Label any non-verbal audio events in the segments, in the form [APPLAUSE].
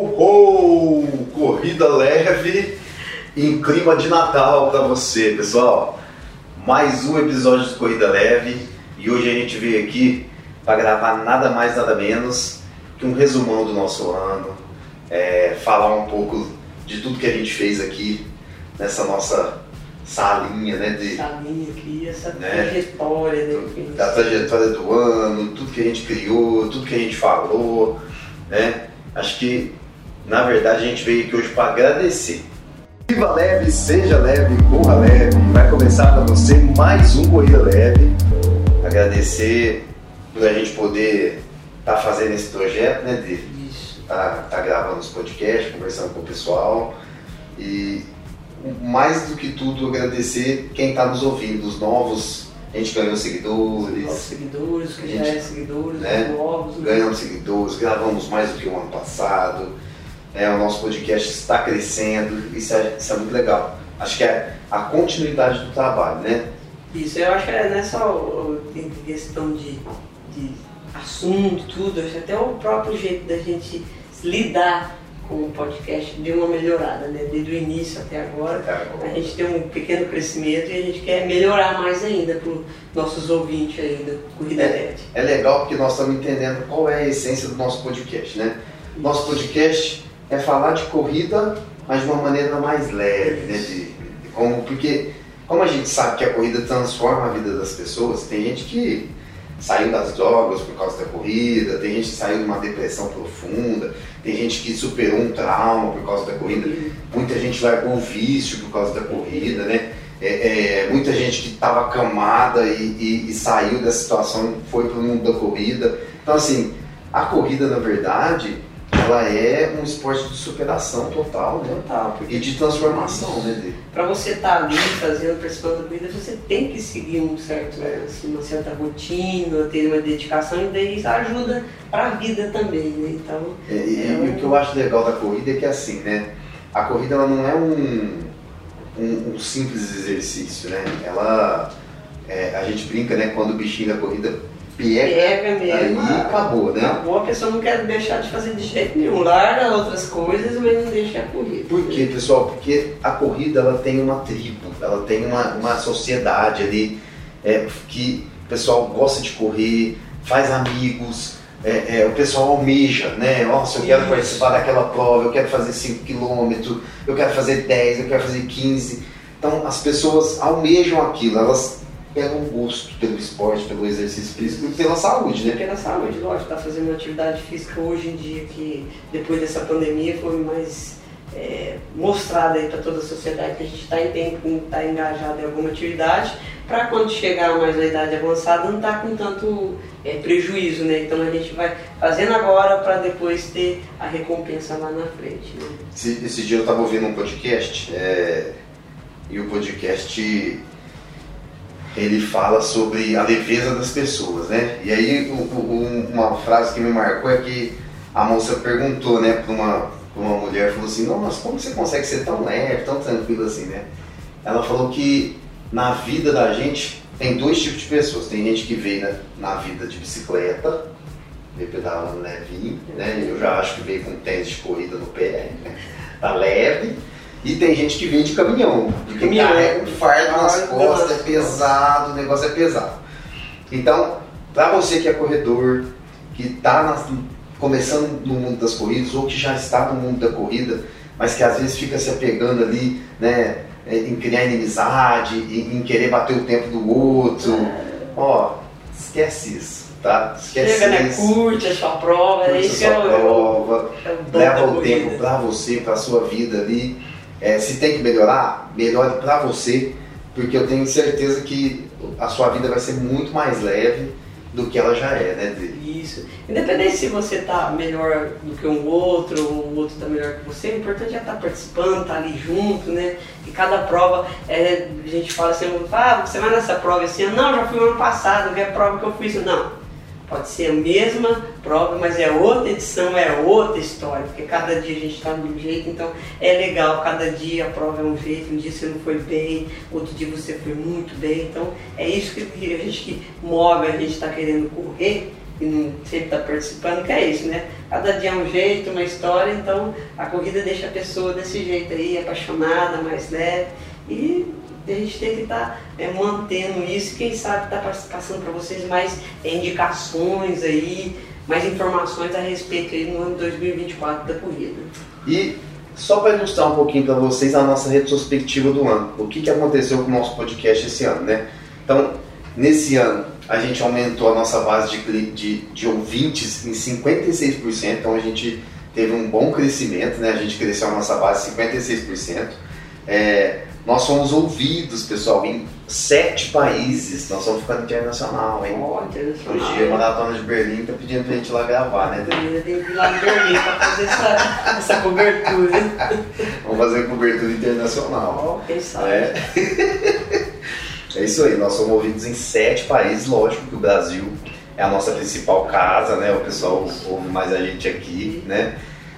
Ho, ho! Corrida leve em clima de Natal para você, pessoal. Mais um episódio de Corrida Leve e hoje a gente veio aqui para gravar nada mais, nada menos que um resumão do nosso ano, é, falar um pouco de tudo que a gente fez aqui nessa nossa salinha, né? De, Salinha aqui, essa Né? trajetória, né? que da trajetória do ano, tudo que a gente criou, tudo que a gente falou, né? Acho que na verdade a gente veio aqui hoje para agradecer. Viva leve, seja leve, corra leve. Vai começar para você mais um Corrida Leve. Agradecer por a gente poder estar fazendo esse projeto, né? De tá, tá gravando os podcasts, conversando com o pessoal. E mais do que tudo, agradecer quem está nos ouvindo, os novos. A gente ganhou seguidores, Novos seguidores, que já Gente, é seguidores, né? novos. ganhamos seguidores, gravamos mais do que o ano passado. É, o nosso podcast está crescendo, isso é, isso é muito legal. Acho que é a continuidade do trabalho, né? Isso, eu acho que é nessa em questão de, de assunto, tudo, acho que até o próprio jeito da gente lidar com o podcast deu uma melhorada, né? Desde o início até agora. A gente tem um pequeno crescimento e a gente quer melhorar mais ainda para os nossos ouvintes aí do Corrida Leve. É legal porque nós estamos entendendo qual é a essência do nosso podcast, né? Nosso podcast é falar de corrida, mas de uma maneira mais leve, né? De, de como, porque, como a gente sabe que a corrida transforma a vida das pessoas, tem gente que saiu das drogas por causa da corrida, tem gente que saiu de uma depressão profunda, tem gente que superou um trauma por causa da corrida, muita gente largou o vício por causa da corrida, né? É, é, muita gente que estava acamada e, e- e saiu dessa situação foi para o mundo da corrida. Então, assim, a corrida, na verdade, ela é um esporte de superação total, né? Total, E de transformação, né? De, para você estar ali fazendo, participando da corrida, você tem que seguir um certo, né, assim, uma certa rotina, ter uma dedicação, e daí isso ajuda para a vida também, né? Então, É, e, e o que eu acho legal da corrida é que assim, né? A corrida ela não é um, um, um simples exercício, né? Ela é, a gente brinca, né? Quando o bichinho da corrida pega, pega mesmo. aí acabou, né? Acabou, a pessoa não quer deixar de fazer de jeito nenhum. Larga outras coisas, mas não deixa a corrida. Por quê, pessoal? Porque a corrida ela tem uma tribo, ela tem uma, uma sociedade ali é, que o pessoal gosta de correr, faz amigos, é, é, o pessoal almeja, né? Nossa, eu quero Isso. participar daquela prova, eu quero fazer 5 km, eu quero fazer 10, eu quero fazer 15. Então as pessoas almejam aquilo, elas pegam gosto pelo esporte, pelo exercício físico e pela saúde, né? Na saúde, lógico, tá fazendo uma atividade física hoje em dia que depois dessa pandemia foi mais é, mostrada aí para toda a sociedade que a gente está tá engajado em alguma atividade para quando chegar mais na idade avançada não estar com tanto é, prejuízo, né? Então a gente vai fazendo agora para depois ter a recompensa lá na frente. Né? Esse, esse dia eu estava ouvindo um podcast é, e o podcast ele fala sobre a leveza das pessoas, né? E aí um- uma frase que me marcou é que a moça perguntou, né, para uma, uma mulher, falou assim, nossa, como você consegue ser tão leve, tão tranquilo assim, né? Ela falou que na vida da gente tem dois tipos de pessoas. Tem gente que veio na, na vida de bicicleta, veio pedalando levinho, né? Eu já acho que veio com tênis de corrida no pé, né? tá leve. E tem gente que vem de caminhão, porque Caminhão. carrega um fardo nas costas, é pesado, o negócio é pesado. Então, para você que é corredor, que está começando no mundo das corridas ou que já está no mundo da corrida, mas que às vezes fica se apegando ali, né, é, em criar inimizade, em, em querer bater o tempo do outro, ó, esquece isso, tá? Esquece Chega, né? isso. Curte a sua prova, é Curte a isso que é sua o, prova, é o dom da leva o tempo para você, para sua vida ali. É, se tem que melhorar, melhore para você, porque eu tenho certeza que a sua vida vai ser muito mais leve do que ela já é, né, Dri? Isso. Independente se você tá melhor do que um outro, ou o outro tá melhor que você, o importante é estar participando, estar ali junto, né? E cada prova, é, a gente fala assim, ah, você vai nessa prova ano? Não, já fui no ano passado, que é a prova que eu fiz. Não. Pode ser a mesma prova, mas é outra edição, é outra história, porque cada dia a gente está de um jeito, então é legal, cada dia a prova é um jeito, um dia você não foi bem, outro dia você foi muito bem, então é isso que a gente que move, a gente está querendo correr, e não sempre está participando, que é isso, né? Cada dia é um jeito, uma história, então a corrida deixa a pessoa desse jeito aí, apaixonada, mais leve. E a gente tem que estar tá, é, mantendo isso, quem sabe está passando para vocês mais é, indicações aí, mais informações a respeito aí no ano 2024 da corrida. E só para ilustrar um pouquinho para vocês a nossa retrospectiva do ano, o que, que aconteceu com o nosso podcast esse ano, né? Então, nesse ano, a gente aumentou a nossa base de, de, de ouvintes em 56%, então a gente teve um bom crescimento, né? A gente cresceu a nossa base 56%. É, nós fomos ouvidos, pessoal, em sete países. Nós estamos ficando internacional, hein? Oh, internacional. Hoje a Maratona de Berlim tá pedindo pra gente ir lá gravar, né? Eu tenho que ir lá em Berlim pra fazer essa, essa cobertura. [LAUGHS] Vamos fazer cobertura internacional. Oh, quem sabe. É. [LAUGHS] é isso aí, nós somos ouvidos em sete países, lógico que o Brasil é a nossa principal casa, né? O pessoal ouve mais a gente aqui, né?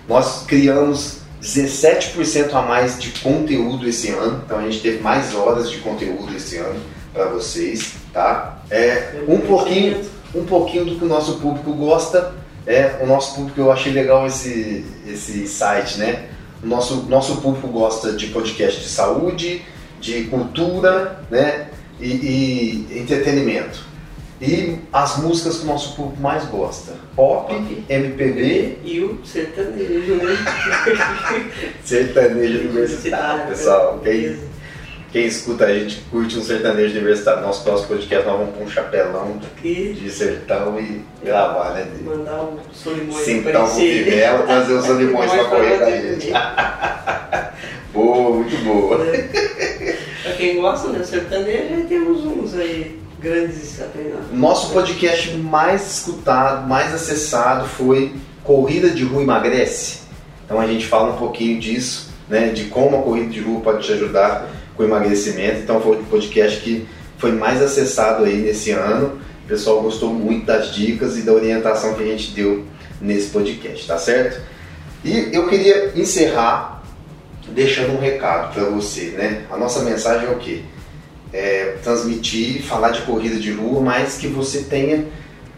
Nós criamos 17% a mais de conteúdo esse ano, então a gente teve mais horas de conteúdo esse ano para vocês, tá? É um pouquinho, um pouquinho do que o nosso público gosta. É, o nosso público eu achei legal esse esse site, né? O nosso nosso público gosta de podcast de saúde, de cultura, né? e, e entretenimento. E as músicas que o nosso público mais gosta: pop, pop MPB e o sertanejo, né? [LAUGHS] sertanejo universitário, pessoal. Quem, quem escuta a gente curte um sertanejo universitário. Nosso próximo podcast nós vamos pôr um chapelão de sertão e gravar, né? Mandar o Solimões Sentão com Fidel, trazer os [LAUGHS] Solimões pra correr com a gente. boa, muito boa. É. Pra quem gosta, né? Sertanejo, temos uns aí grandes Nosso podcast mais escutado, mais acessado foi Corrida de Rua Emagrece. Então a gente fala um pouquinho disso, né, de como a corrida de rua pode te ajudar com o emagrecimento. Então foi o podcast que foi mais acessado aí nesse ano. O pessoal gostou muito das dicas e da orientação que a gente deu nesse podcast, tá certo? E eu queria encerrar deixando um recado para você, né? A nossa mensagem é o quê? É, transmitir, falar de corrida de rua, mas que você tenha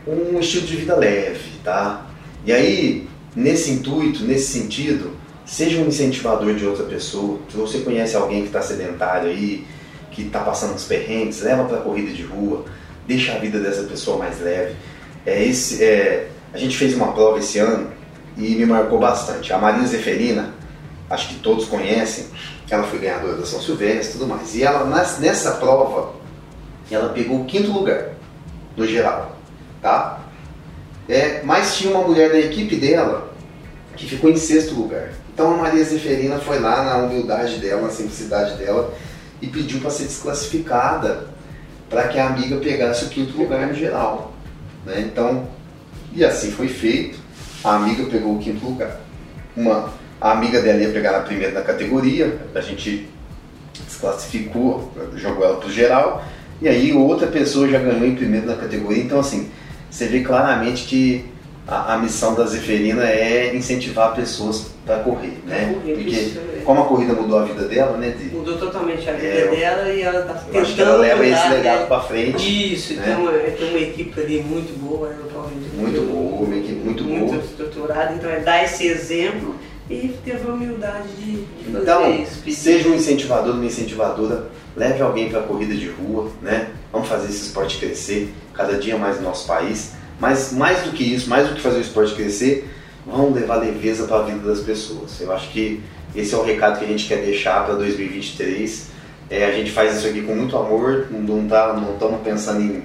um estilo de vida leve, tá? E aí, nesse intuito, nesse sentido, seja um incentivador de outra pessoa. Se você conhece alguém que está sedentário aí, que está passando uns perrengues, leva para a corrida de rua, deixa a vida dessa pessoa mais leve. É esse, é, a gente fez uma prova esse ano e me marcou bastante. A Marina Zeferina, acho que todos conhecem, ela foi ganhadora da São Silvestre e tudo mais. E ela, nessa prova, ela pegou o quinto lugar, no geral. Tá? É, mas tinha uma mulher da equipe dela que ficou em sexto lugar. Então a Maria Zeferina foi lá na humildade dela, na simplicidade dela, e pediu para ser desclassificada para que a amiga pegasse o quinto lugar no geral. Né? Então, e assim foi feito. A amiga pegou o quinto lugar. Uma a amiga dela ia pegar na primeira na categoria, a gente desclassificou, jogou ela pro geral, e aí outra pessoa já ganhou em primeiro na categoria. Então, assim, você vê claramente que a, a missão da Zeferina é incentivar pessoas para correr, né? Correr, Porque isso, é. como a corrida mudou a vida dela, né? De, Mudou totalmente a vida É, dela e ela está eu tentando acho que ela leva mudar, esse legado né? para frente. Isso, né? tem, uma, tem uma equipe ali muito boa, né, muito, Muito boa, uma equipe muito boa. estruturada, então é dar esse exemplo e ter a humildade de, de fazer Então, isso. pedir. seja um incentivador, uma incentivadora, leve alguém para a corrida de rua, né? Vamos fazer esse esporte crescer cada dia mais no nosso país. Mas mais do que isso, mais do que fazer o esporte crescer, vamos levar leveza para a vida das pessoas. Eu acho que esse é o recado que a gente quer deixar para 2023. É, a gente faz isso aqui com muito amor, não tá, não estamos pensando em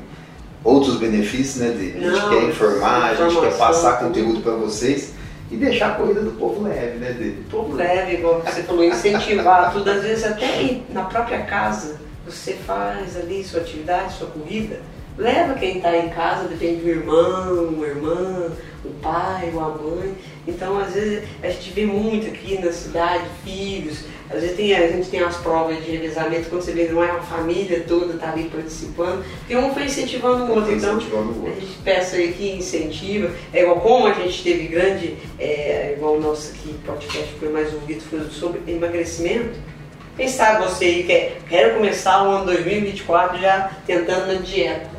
outros benefícios, né? De, a gente Não, quer informar, a gente quer passar conteúdo para vocês e deixar a corrida do povo leve, né? De, um pouco leve, igual você falou, incentivar tudo, às vezes até na própria casa, você faz ali sua atividade, sua corrida, leva quem está em casa, depende do irmão, uma irmã, o pai, ou a mãe. Então, às vezes, a gente vê muito aqui na cidade, filhos, às vezes tem, a gente tem as provas de revezamento, quando você vê, não é uma família toda tá ali participando, porque um foi incentivando o outro. Então, incentivando o a outro. gente peça aí que incentiva, é igual como a gente teve grande, é, igual o nosso aqui, podcast foi mais ouvido, foi sobre emagrecimento. Quem sabe você aí quer, quer começar o ano 2024 já tentando na dieta.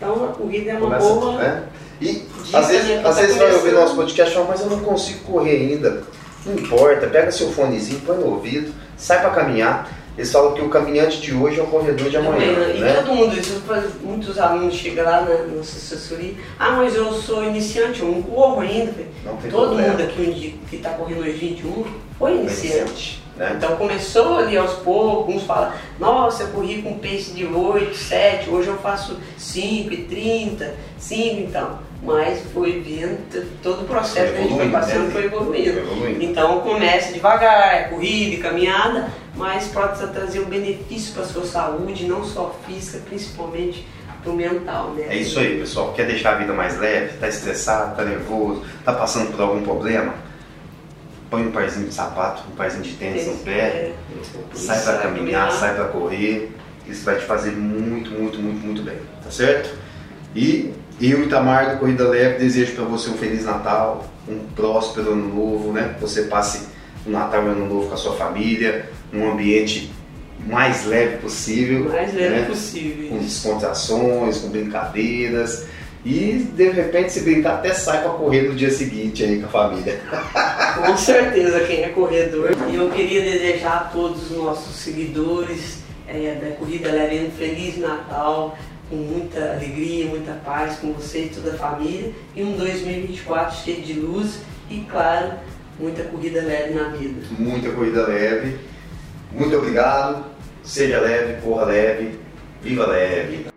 Então a corrida é uma Começa, boa. né? E Às vezes, né, às vezes vai ouvir nosso podcast e mas eu não consigo correr ainda. Não importa, pega seu fonezinho, põe no ouvido, sai para caminhar. Eles falam que o caminhante de hoje é o corredor de amanhã, Também, E né? todo mundo, isso muitos alunos chegam lá na nossa assessoria, ah, mas eu sou iniciante, eu não corro ainda. Não Todo problema. mundo aqui que está correndo hoje 21 foi iniciante. Né? Então começou ali aos poucos, uns falam, nossa, eu corri com pace de 8, 7, hoje eu faço 5 e 30, 5 então. Mas foi vendo todo o processo que a gente foi Evoluindo, passando, né? foi evoluindo. Foi evoluindo. Então comece devagar, é corrida e caminhada, mas pode trazer um benefício para a sua saúde, não só física, principalmente para o mental, né? É isso aí, pessoal. Quer deixar a vida mais leve? Tá estressado, tá nervoso, tá passando por algum problema? Põe um parzinho de sapato, um parzinho de tênis no pé, É, sai para caminhar, sai para correr. Isso vai te fazer muito, muito, muito, muito bem, tá certo? E eu, Itamar do Corrida Leve, desejo para você um Feliz Natal, um próspero Ano Novo, né? Que você passe o Natal e o Ano Novo com a sua família, num ambiente mais leve possível. Mais leve né? possível. com descontrações, com brincadeiras. E de repente, se brincar, até sai para correr no dia seguinte aí com a família. [LAUGHS] Com certeza, quem é corredor. E eu queria desejar a todos os nossos seguidores é, da Corrida Leve um Feliz Natal, com muita alegria, muita paz com você e toda a família. E um 2024 cheio de luz e, claro, muita corrida leve na vida. Muita corrida leve. Muito obrigado. Seja leve, corra leve, viva leve.